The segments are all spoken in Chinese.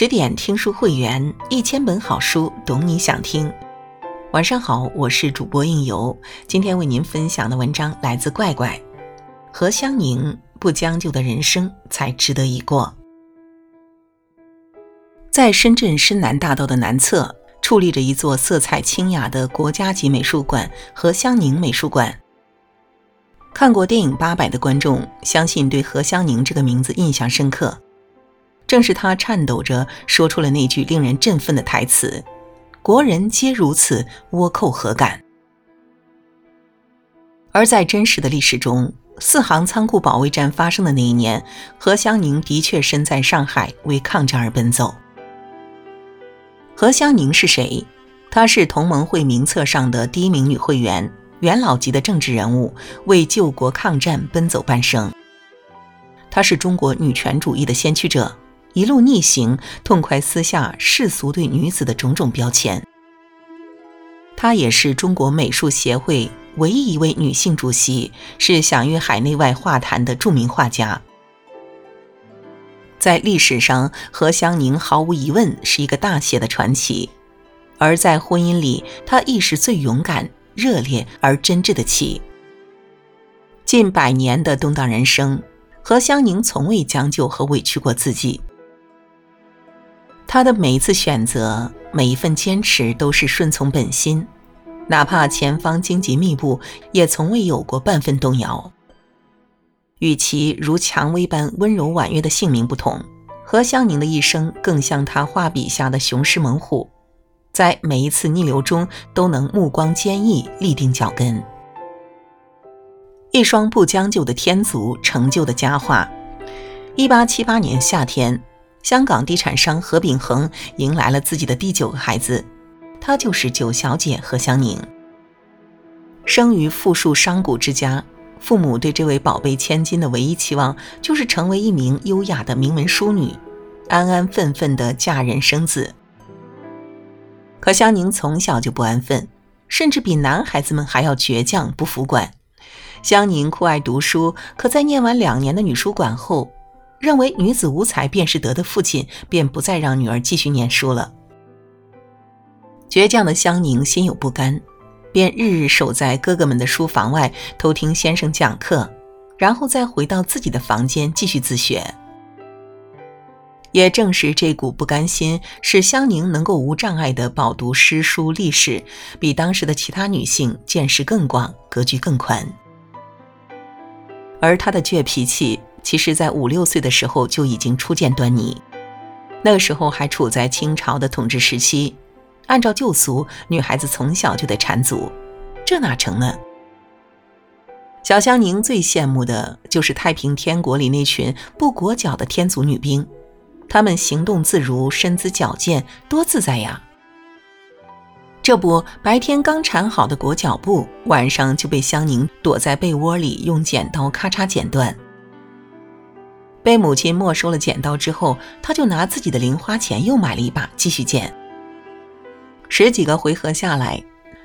十点听书会员，一千本好书，懂你想听。晚上好，我是主播应由，今天为您分享的文章来自怪怪。何香凝，不将就的人生才值得一过。在深圳深南大道的南侧，矗立着一座色彩清雅的国家级美术馆——何香凝美术馆。看过电影《八佰》的观众，相信对何香凝这个名字印象深刻。正是他颤抖着说出了那句令人振奋的台词：“国人皆如此，倭寇何敢？”而在真实的历史中，四行仓库保卫战发生的那一年，何香凝的确身在上海为抗战而奔走。何香凝是谁？她是同盟会名册上的第一名女会员，元老级的政治人物，为救国抗战奔走半生。她是中国女权主义的先驱者。一路逆行，痛快撕下世俗对女子的种种标签。她也是中国美术协会唯一一位女性主席，是享誉海内外画坛的著名画家。在历史上，何香凝毫无疑问是一个大写的传奇；而在婚姻里，她亦是最勇敢、热烈而真挚的妻。近百年的动荡人生，何香凝从未将就和委屈过自己。他的每一次选择，每一份坚持，都是顺从本心，哪怕前方荆棘密布，也从未有过半分动摇。与其如蔷薇般温柔婉约的姓名不同，何香凝的一生更像他画笔下的雄狮猛虎，在每一次逆流中都能目光坚毅，立定脚跟。一双不将就的天足，成就的佳话。一八七八年夏天。香港地产商何秉恒迎来了自己的第九个孩子，她就是九小姐何香凝。生于富庶商贾之家，父母对这位宝贝千金的唯一期望就是成为一名优雅的名门淑女，安安分分地嫁人生子。可香凝从小就不安分，甚至比男孩子们还要倔强不服管。香凝酷爱读书，可在念完两年的女书馆后。认为女子无才便是德的父亲便不再让女儿继续念书了。倔强的香凝心有不甘，便日日守在哥哥们的书房外偷听先生讲课，然后再回到自己的房间继续自学。也正是这股不甘心，使香凝能够无障碍地饱读诗书历史，比当时的其他女性见识更广，格局更宽。而她的倔脾气。其实，在五六岁的时候就已经初见端倪。那时候还处在清朝的统治时期，按照旧俗，女孩子从小就得缠足，这哪成呢？小香凝最羡慕的就是太平天国里那群不裹脚的天族女兵，她们行动自如，身姿矫健，多自在呀！这不，白天刚缠好的裹脚布，晚上就被香凝躲在被窝里用剪刀咔嚓剪断。被母亲没收了剪刀之后，他就拿自己的零花钱又买了一把，继续剪。十几个回合下来，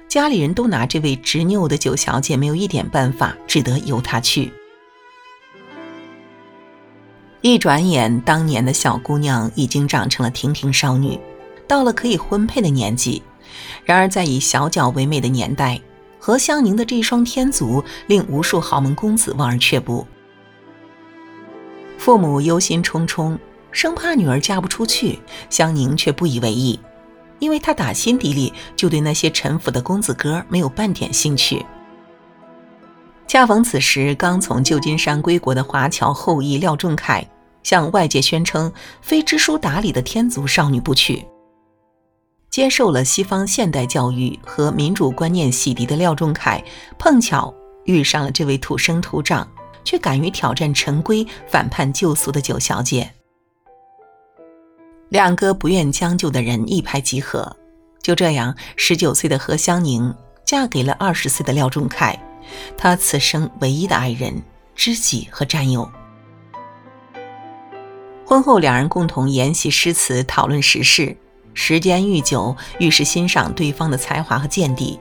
家里人都拿这位执拗的九小姐没有一点办法，只得由她去。一转眼，当年的小姑娘已经长成了亭亭少女，到了可以婚配的年纪。然而，在以小脚为美的年代，何香凝的这双天足令无数豪门公子望而却步。父母忧心忡忡，生怕女儿嫁不出去。香凝却不以为意，因为她打心底里就对那些陈腐的公子哥没有半点兴趣。恰逢此时，刚从旧金山归国的华侨后裔廖仲恺向外界宣称非知书达理的天族少女不娶。接受了西方现代教育和民主观念洗涤的廖仲恺，碰巧遇上了这位土生土长。却敢于挑战陈规、反叛旧俗的九小姐。两个不愿将就的人一拍即合，就这样，十九岁的何香凝嫁给了二十岁的廖仲恺，他此生唯一的爱人、知己和战友。婚后，两人共同研习诗词，讨论时事，时间愈久，愈是欣赏对方的才华和见地。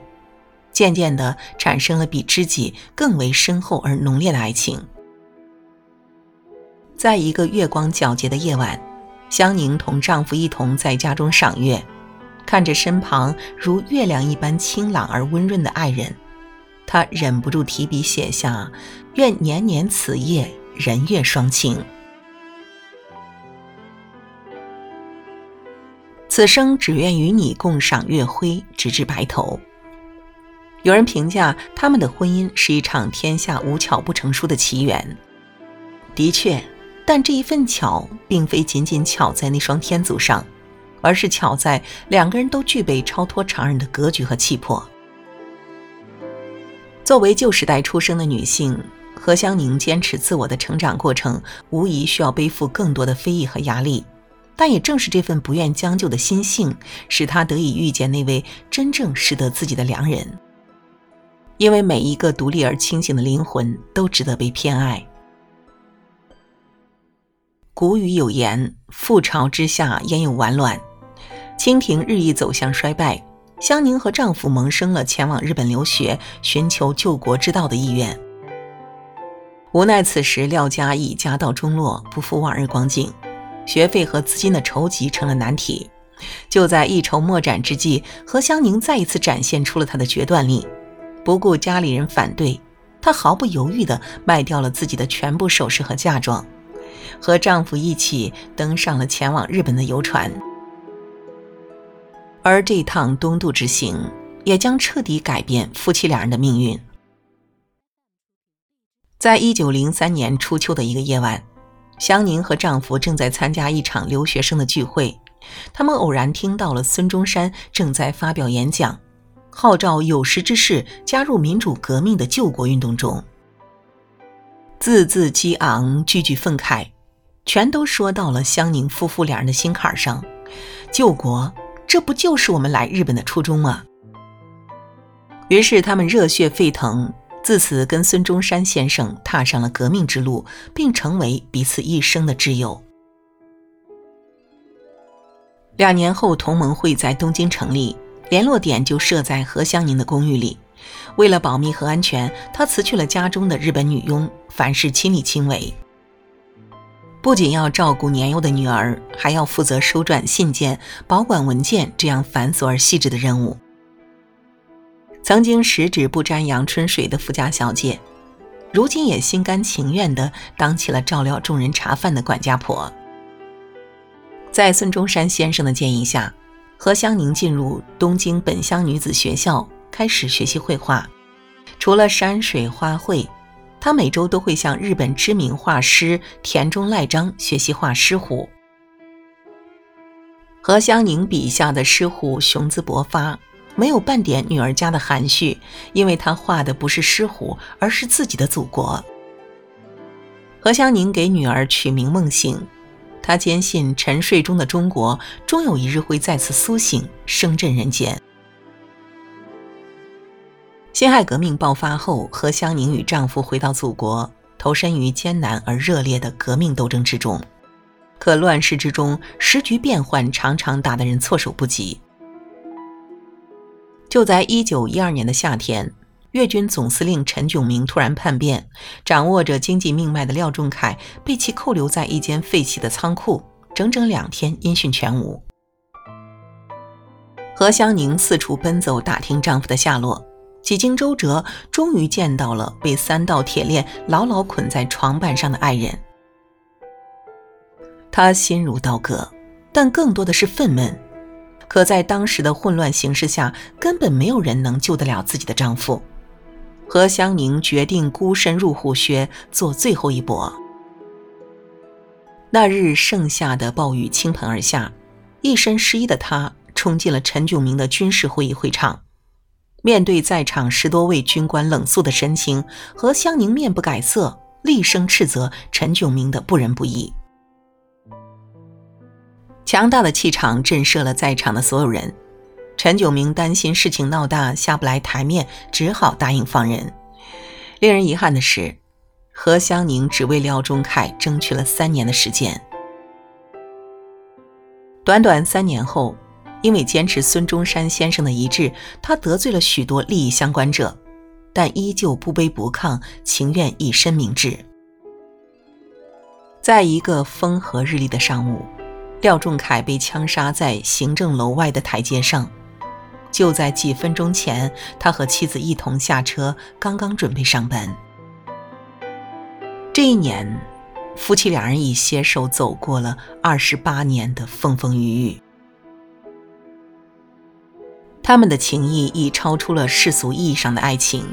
渐渐的产生了比知己更为深厚而浓烈的爱情。在一个月光皎洁的夜晚，香凝同丈夫一同在家中赏月，看着身旁如月亮一般清朗而温润的爱人，她忍不住提笔写下：“愿年年此夜人月双清。”此生只愿与你共赏月辉，直至白头。有人评价他们的婚姻是一场天下无巧不成书的奇缘。的确，但这一份巧，并非仅仅巧在那双天足上，而是巧在两个人都具备超脱常人的格局和气魄。作为旧时代出生的女性，何香凝坚持自我的成长过程，无疑需要背负更多的非议和压力。但也正是这份不愿将就的心性，使她得以遇见那位真正适得自己的良人。因为每一个独立而清醒的灵魂都值得被偏爱。古语有言：“覆巢之下焉有完卵。”清廷日益走向衰败，香凝和丈夫萌生了前往日本留学、寻求救国之道的意愿。无奈此时廖家已家道中落，不复往日光景。学费和资金的筹集成了难题，就在一筹莫展之际，何香凝再一次展现出了她的决断力。不顾家里人反对，她毫不犹豫地卖掉了自己的全部首饰和嫁妆，和丈夫一起登上了前往日本的游船。而这趟东渡之行，也将彻底改变夫妻两人的命运。在一九零三年初秋的一个夜晚。香凝和丈夫正在参加一场留学生的聚会，他们偶然听到了孙中山正在发表演讲，号召有识之士加入民主革命的救国运动中。字字激昂，句句愤慨，全都说到了香凝夫妇两人的心坎上。救国，这不就是我们来日本的初衷吗？于是他们热血沸腾。自此，跟孙中山先生踏上了革命之路，并成为彼此一生的挚友。两年后，同盟会在东京成立，联络点就设在何香凝的公寓里。为了保密和安全，他辞去了家中的日本女佣，凡事亲力亲为。不仅要照顾年幼的女儿，还要负责收转信件、保管文件这样繁琐而细致的任务。曾经十指不沾阳春水的富家小姐，如今也心甘情愿地当起了照料众人茶饭的管家婆。在孙中山先生的建议下，何香凝进入东京本乡女子学校，开始学习绘画。除了山水花卉，她每周都会向日本知名画师田中赖章学习画狮虎。何香凝笔下的狮虎雄姿勃发。没有半点女儿家的含蓄，因为她画的不是狮虎，而是自己的祖国。何香凝给女儿取名梦醒，她坚信沉睡中的中国终有一日会再次苏醒，声震人间。辛亥革命爆发后，何香凝与丈夫回到祖国，投身于艰难而热烈的革命斗争之中。可乱世之中，时局变幻，常常打得人措手不及。就在一九一二年的夏天，粤军总司令陈炯明突然叛变，掌握着经济命脉的廖仲恺被其扣留在一间废弃的仓库，整整两天音讯全无。何香凝四处奔走打听丈夫的下落，几经周折，终于见到了被三道铁链牢牢捆在床板上的爱人。她心如刀割，但更多的是愤懑。可在当时的混乱形势下，根本没有人能救得了自己的丈夫。何香凝决定孤身入虎穴，做最后一搏。那日盛夏的暴雨倾盆而下，一身湿衣的她冲进了陈炯明的军事会议会场。面对在场十多位军官冷肃的神情，何香凝面不改色，厉声斥责陈炯明的不仁不义。强大的气场震慑了在场的所有人。陈炯明担心事情闹大下不来台面，只好答应放人。令人遗憾的是，何香凝只为廖仲恺争取了三年的时间。短短三年后，因为坚持孙中山先生的遗志，他得罪了许多利益相关者，但依旧不卑不亢，情愿以身明志。在一个风和日丽的上午。廖仲恺被枪杀在行政楼外的台阶上。就在几分钟前，他和妻子一同下车，刚刚准备上班。这一年，夫妻两人已携手走过了二十八年的风风雨雨。他们的情谊已超出了世俗意义上的爱情，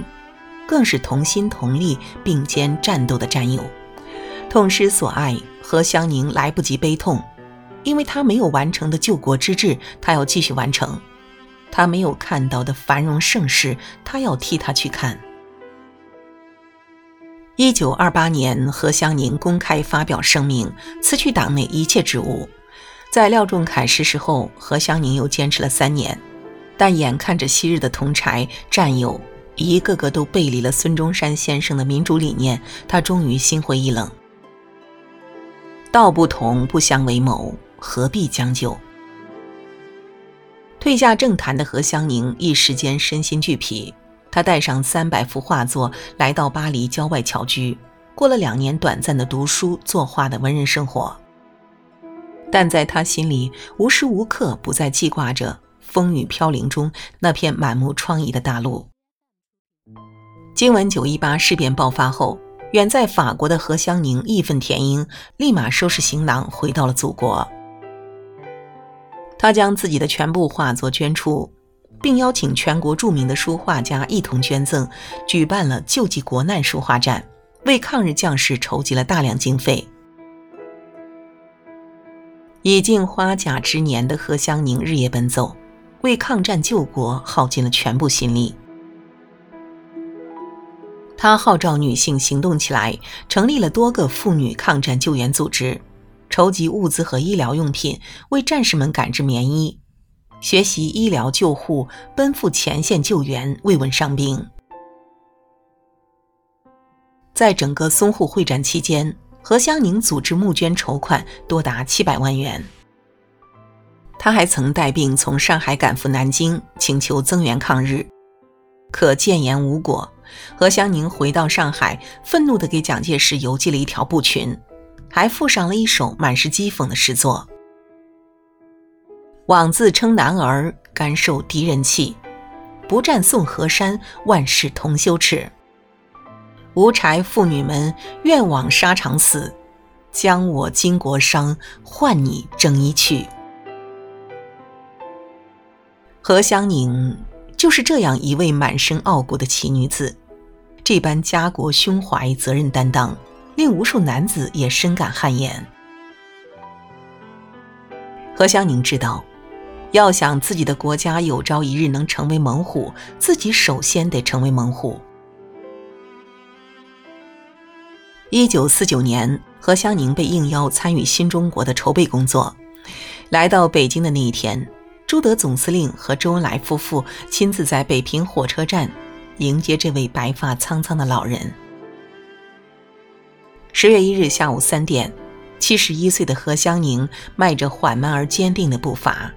更是同心同力、并肩战斗的战友。痛失所爱，何香凝来不及悲痛，因为他没有完成的救国之志，他要继续完成。他没有看到的繁荣盛世，他要替他去看。一九二八年，何香凝公开发表声明，辞去党内一切职务。在廖仲恺逝世后，何香凝又坚持了三年，但眼看着昔日的同柴战友一个个都背离了孙中山先生的民主理念，他终于心灰意冷。道不同不相为谋，何必将就？退下政坛的何香凝一时间身心俱疲，她带上三百幅画作来到巴黎郊外侨居，过了两年短暂的读书作画的文人生活。但在她心里，无时无刻不在记挂着风雨飘零中那片满目疮痍的大陆。今闻九一八事变爆发后，远在法国的何香凝义愤填膺，立马收拾行囊回到了祖国。他将自己的全部画作捐出，并邀请全国著名的书画家一同捐赠，举办了救济国难书画展，为抗日将士筹集了大量经费。已近花甲之年的何香凝日夜奔走，为抗战救国耗尽了全部心力。他号召女性行动起来，成立了多个妇女抗战救援组织。筹集物资和医疗用品，为战士们赶制棉衣；学习医疗救护，奔赴前线救援，慰问伤兵。在整个淞沪会战期间，何香凝组织募捐筹款多达七百万元。他还曾带病从上海赶赴南京，请求增援抗日，可谏言无果。何香凝回到上海，愤怒地给蒋介石邮寄了一条布裙。还附上了一首满是讥讽的诗作：“枉自称男儿，甘受敌人气；不战送河山，万事同羞耻。无柴妇女们，愿往沙场死，将我巾帼伤，换你征衣去。”何香凝就是这样一位满身傲骨的奇女子，这般家国胸怀、责任担当。令无数男子也深感汗颜。何香凝知道，要想自己的国家有朝一日能成为猛虎，自己首先得成为猛虎。一九四九年，何香凝被应邀参与新中国的筹备工作。来到北京的那一天，朱德总司令和周恩来夫妇亲自在北平火车站迎接这位白发苍苍的老人。十月一日下午三点，七十一岁的何香凝迈着缓慢而坚定的步伐，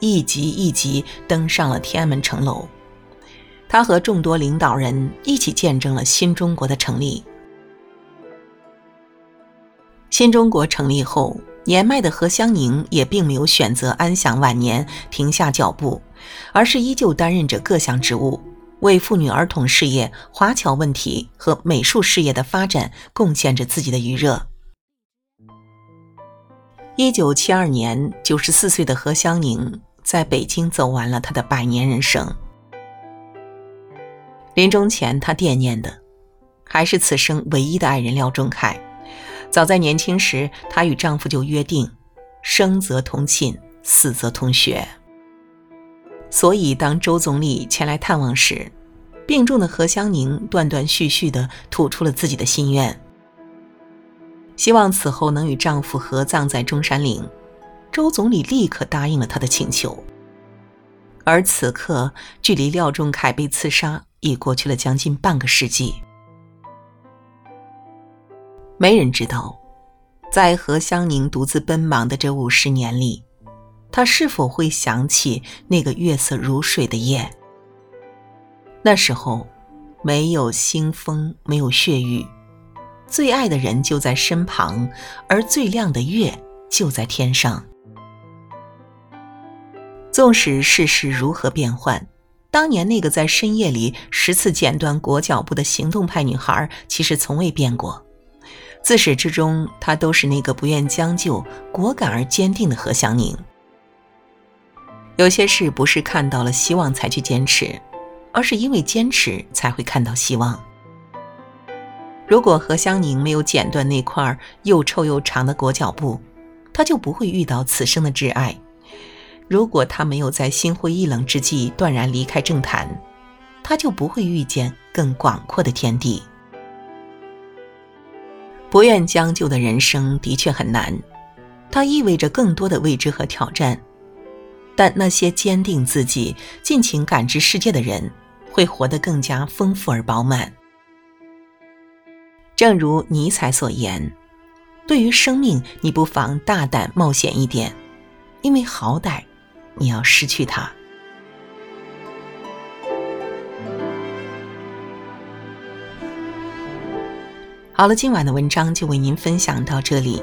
一级一级登上了天安门城楼。他和众多领导人一起见证了新中国的成立。新中国成立后，年迈的何香凝也并没有选择安享晚年、停下脚步，而是依旧担任着各项职务。为妇女儿童事业、华侨问题和美术事业的发展贡献着自己的余热。一九七二年，九十四岁的何香凝在北京走完了她的百年人生。临终前，她惦念的还是此生唯一的爱人廖仲恺。早在年轻时，她与丈夫就约定：生则同寝，死则同穴。所以，当周总理前来探望时，病重的何香凝断断续续地吐出了自己的心愿，希望此后能与丈夫合葬在中山陵。周总理立刻答应了她的请求。而此刻，距离廖仲恺被刺杀已过去了将近半个世纪。没人知道，在何香凝独自奔忙的这五十年里。他是否会想起那个月色如水的夜？那时候，没有腥风，没有血雨，最爱的人就在身旁，而最亮的月就在天上。纵使世事如何变幻，当年那个在深夜里十次剪断裹脚布的行动派女孩，其实从未变过。自始至终，她都是那个不愿将就、果敢而坚定的何香凝。有些事不是看到了希望才去坚持，而是因为坚持才会看到希望。如果何香凝没有剪断那块又臭又长的裹脚布，她就不会遇到此生的挚爱；如果她没有在心灰意冷之际断然离开政坛，她就不会遇见更广阔的天地。不愿将就的人生的确很难，它意味着更多的未知和挑战。但那些坚定自己、尽情感知世界的人，会活得更加丰富而饱满。正如尼采所言：“对于生命，你不妨大胆冒险一点，因为好歹你要失去它。”好了，今晚的文章就为您分享到这里。